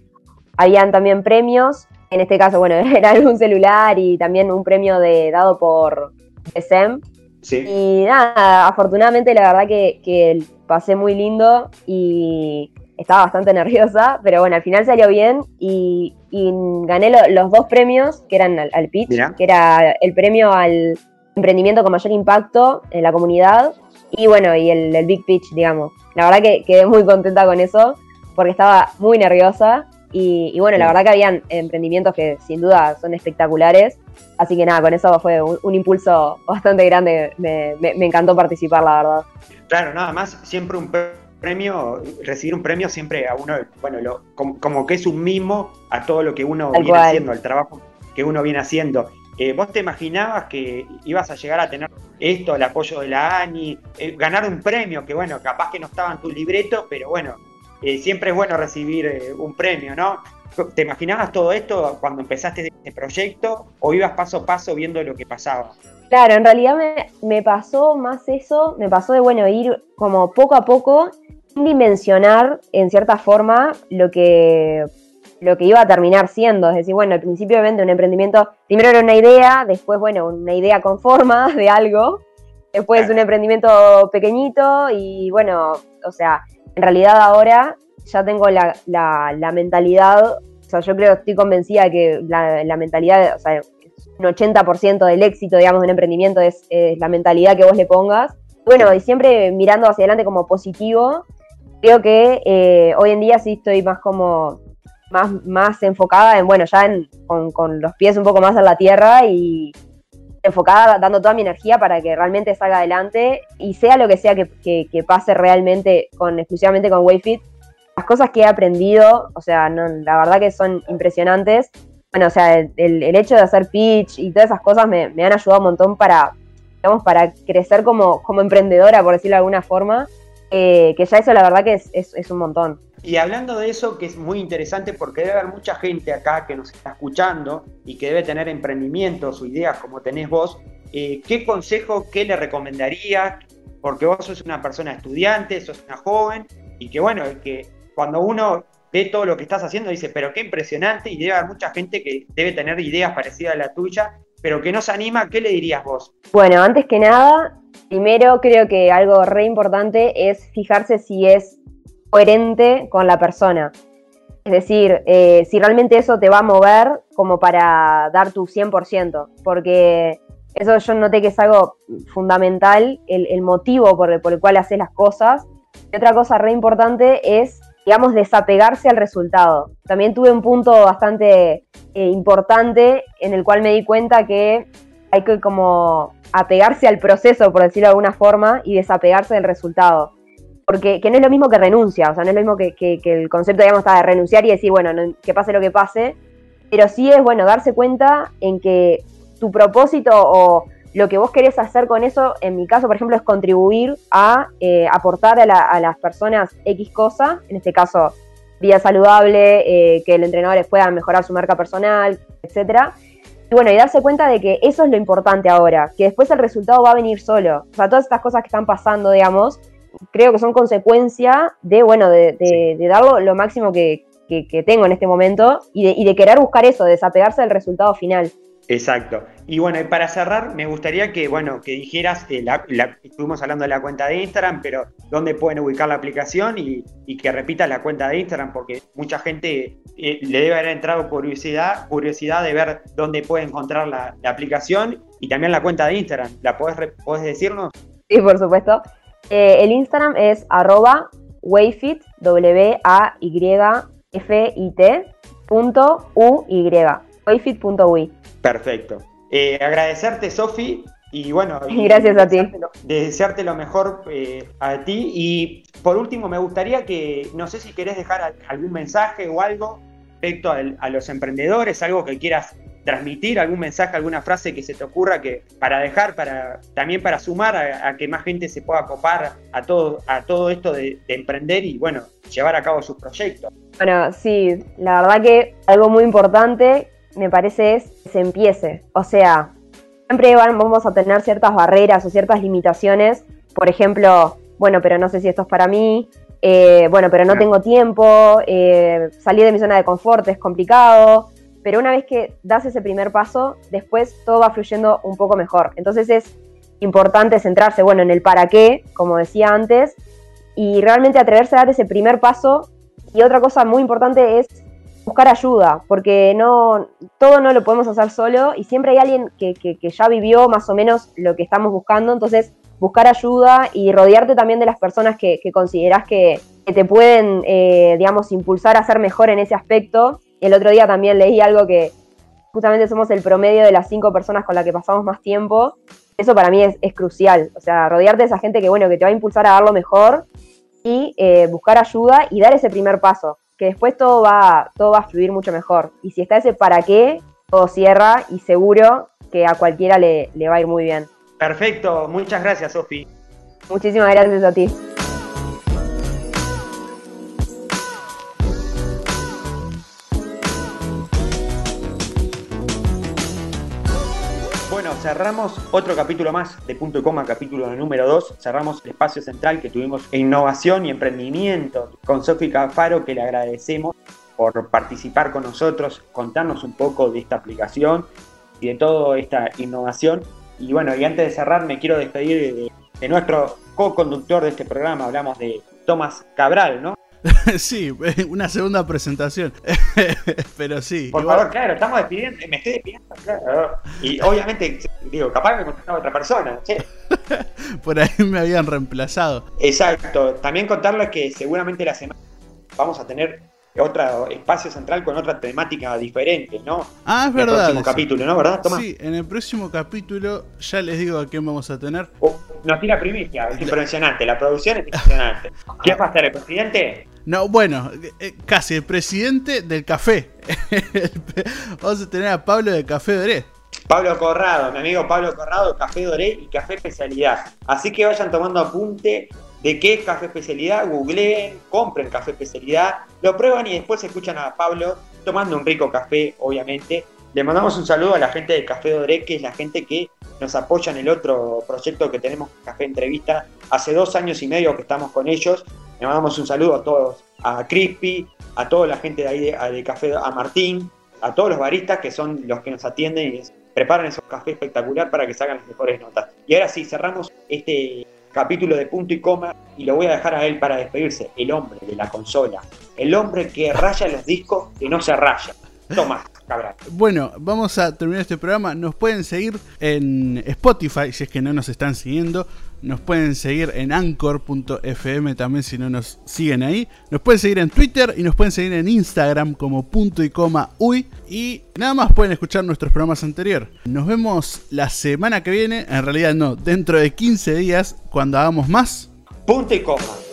Habían también premios, en este caso, bueno, era un celular y también un premio de, dado por SEM. Sí. Y nada, afortunadamente la verdad que, pasé muy lindo y estaba bastante nerviosa, pero bueno, al final salió bien y, gané los dos premios que eran al, al pitch, que era el premio al emprendimiento con mayor impacto en la comunidad y bueno, y el, Big Pitch, digamos. La verdad que quedé muy contenta con eso, porque estaba muy nerviosa. Y, bueno, la verdad que habían emprendimientos que sin duda son espectaculares. Así que nada, con eso fue un, impulso bastante grande. Me, encantó participar, la verdad. Claro, nada más, siempre un premio, recibir un premio siempre a uno, bueno, lo, como, que es un mimo a todo lo que uno viene haciendo, el trabajo que uno viene haciendo. Eh, ¿Vos te imaginabas que ibas a llegar a tener esto, el apoyo de la ANI, eh, ganar un premio, que bueno, capaz que no estaba en tu libreto, pero bueno, eh, siempre es bueno recibir un premio, ¿no? ¿Te imaginabas todo esto cuando empezaste este proyecto o ibas paso a paso viendo lo que pasaba? Claro, en realidad me, me pasó más eso, me pasó de, bueno, ir como poco a poco, sin dimensionar en cierta forma lo que lo que iba a terminar siendo. Es decir, bueno, al principio obviamente un emprendimiento, primero era una idea, después, bueno, una idea con forma de algo, después un emprendimiento pequeñito y bueno, o sea, en realidad ahora ya tengo la, la, mentalidad, o sea, yo creo, estoy convencida que la, mentalidad, o sea, un 80% del éxito, digamos, de un emprendimiento es, la mentalidad que vos le pongas. Bueno, y siempre mirando hacia adelante como positivo, creo que eh, hoy en día sí estoy más como más, más enfocada en, bueno, ya con, los pies un poco más en la tierra y enfocada dando toda mi energía para que realmente salga adelante y sea lo que sea que, pase realmente con exclusivamente con Wayfit, las cosas que he aprendido, o sea, la verdad que son impresionantes. Bueno, o sea, el, hecho de hacer pitch y todas esas cosas me, han ayudado un montón para, para crecer como, como emprendedora, por decirlo de alguna forma, eh, que ya eso la verdad que es un montón. Y hablando de eso, que es muy interesante porque debe haber mucha gente acá que nos está escuchando y que debe tener emprendimientos o ideas como tenés vos, eh, ¿qué consejo, qué le recomendaría? Porque vos sos una persona estudiante, sos una joven y que bueno, que cuando uno ve todo lo que estás haciendo dice, pero qué impresionante y debe haber mucha gente que debe tener ideas parecidas a la tuya, pero que no se anima, ¿qué le dirías vos? Bueno, antes que nada, primero creo que algo re importante es fijarse si es coherente con la persona. Es decir, eh, si realmente eso te va a mover como para dar tu 100%, porque eso yo noté que es algo fundamental, el, motivo por el, por el, cual haces las cosas. Y otra cosa re importante es, digamos, desapegarse al resultado. También tuve un punto bastante eh, importante en el cual me di cuenta que hay que como apegarse al proceso, por decirlo de alguna forma, y desapegarse del resultado porque que no es lo mismo que renuncia, o sea, no es lo mismo que, el concepto, digamos, está de renunciar y decir, bueno, que pase lo que pase, pero sí es, bueno, darse cuenta en que tu propósito o lo que vos querés hacer con eso, en mi caso, por ejemplo, es contribuir a eh, aportar a, las personas X cosa, en este caso, vida saludable, eh, que el entrenador pueda mejorar su marca personal, etcétera. Y bueno, y darse cuenta de que eso es lo importante ahora, que después el resultado va a venir solo. O sea, todas estas cosas que están pasando, digamos, creo que son consecuencia de, bueno, de, de, dar lo, máximo que, tengo en este momento y de, querer buscar eso, desapegarse del resultado final. Exacto. Y bueno, para cerrar, me gustaría que, bueno, que dijeras, eh, estuvimos hablando de la cuenta de Instagram, pero dónde pueden ubicar la aplicación y, que repitas la cuenta de Instagram, porque mucha gente eh, le debe haber entrado curiosidad, curiosidad de ver dónde puede encontrar la, aplicación y también la cuenta de Instagram. ¿La puedes, puedes decirnos? Sí, por supuesto. Eh, el Instagram es arroba wayfit, w a y f i t punto u y wayfit.ui. Perfecto. Eh, agradecerte, Sofi, y bueno, gracias a ti. Desearte lo mejor eh, a ti. Y por último, me gustaría que, no sé si querés dejar algún mensaje o algo respecto a los emprendedores, algo que quieras transmitir algún mensaje, alguna frase que se te ocurra que para dejar, para también para sumar a, que más gente se pueda copar a todo, a todo esto de, emprender y bueno, llevar a cabo sus proyectos. Bueno, sí, la verdad que algo muy importante me parece es que se empiece. O sea, siempre vamos a tener ciertas barreras o ciertas limitaciones. Por ejemplo, bueno, pero no sé si esto es para mí. Eh, bueno, pero no tengo tiempo. Eh, salir de mi zona de confort es complicado pero una vez que das ese primer paso, después todo va fluyendo un poco mejor. Entonces es importante centrarse, bueno, en el para qué, como decía antes, y realmente atreverse a dar ese primer paso. Y otra cosa muy importante es buscar ayuda, porque no, todo no lo podemos hacer solo y siempre hay alguien que, ya vivió más o menos lo que estamos buscando, entonces buscar ayuda y rodearte también de las personas que, consideras que, te pueden, eh, digamos, impulsar a ser mejor en ese aspecto el otro día también leí algo que justamente somos el promedio de las cinco personas con las que pasamos más tiempo. Eso para mí es, crucial. O sea, rodearte de esa gente que, bueno, que te va a impulsar a dar lo mejor y eh, buscar ayuda y dar ese primer paso. Que después todo va, todo va a fluir mucho mejor. Y si está ese para qué, todo cierra y seguro que a cualquiera le, le va a ir muy bien. Perfecto, muchas gracias, Sofi. Muchísimas gracias a ti. Cerramos otro capítulo más de Punto y Coma, capítulo número 2. Cerramos el espacio central que tuvimos innovación y emprendimiento con Sofía Cafaro, que le agradecemos por participar con nosotros, contarnos un poco de esta aplicación y de toda esta innovación. Y bueno, y antes de cerrar, me quiero despedir de, de nuestro co-conductor de este programa, hablamos de Tomás Cabral, ¿no? sí, una segunda presentación. Pero sí. Por favor, claro, estamos despidiendo, me estoy despidiendo, claro. Y obviamente, digo, capaz que me contestaba otra persona, che. Por ahí me habían reemplazado. Exacto. También contarles que seguramente la semana vamos a tener otro espacio central con otra temática diferente, ¿no? Ah, es verdad. En el próximo capítulo, ¿no? ¿Verdad, Tomás? Sí, en el próximo capítulo ya les digo a quién vamos a tener. Oh, nos tira primicia, es impresionante, la producción es impresionante. ¿Quién va a estar el presidente? No, bueno, eh, casi el presidente del café. vamos a tener a Pablo de Café Doré. Pablo Corrado, mi amigo Pablo Corrado, Café Doré y Café Especialidad. Así que vayan tomando apunte de qué café especialidad, googleen, compren café especialidad, lo prueban y después escuchan a Pablo tomando un rico café, obviamente. Le mandamos un saludo a la gente de Café Doré, que es la gente que nos apoya en el otro proyecto que tenemos, Café Entrevista. Hace dos años y medio que estamos con ellos. Le mandamos un saludo a todos, a Crispy, a toda la gente de ahí de, Café, a Martín, a todos los baristas que son los que nos atienden y preparan esos cafés espectacular para que salgan las mejores notas. Y ahora sí, cerramos este capítulo de punto y coma y lo voy a dejar a él para despedirse, el hombre de la consola, el hombre que raya los discos y no se raya. Toma, cabrón. Bueno, vamos a terminar este programa. Nos pueden seguir en Spotify si es que no nos están siguiendo. Nos pueden seguir en anchor.fm también si no nos siguen ahí. Nos pueden seguir en Twitter y nos pueden seguir en Instagram como punto y coma uy. Y nada más pueden escuchar nuestros programas anteriores. Nos vemos la semana que viene. En realidad no, dentro de 15 días cuando hagamos más. Punto y coma.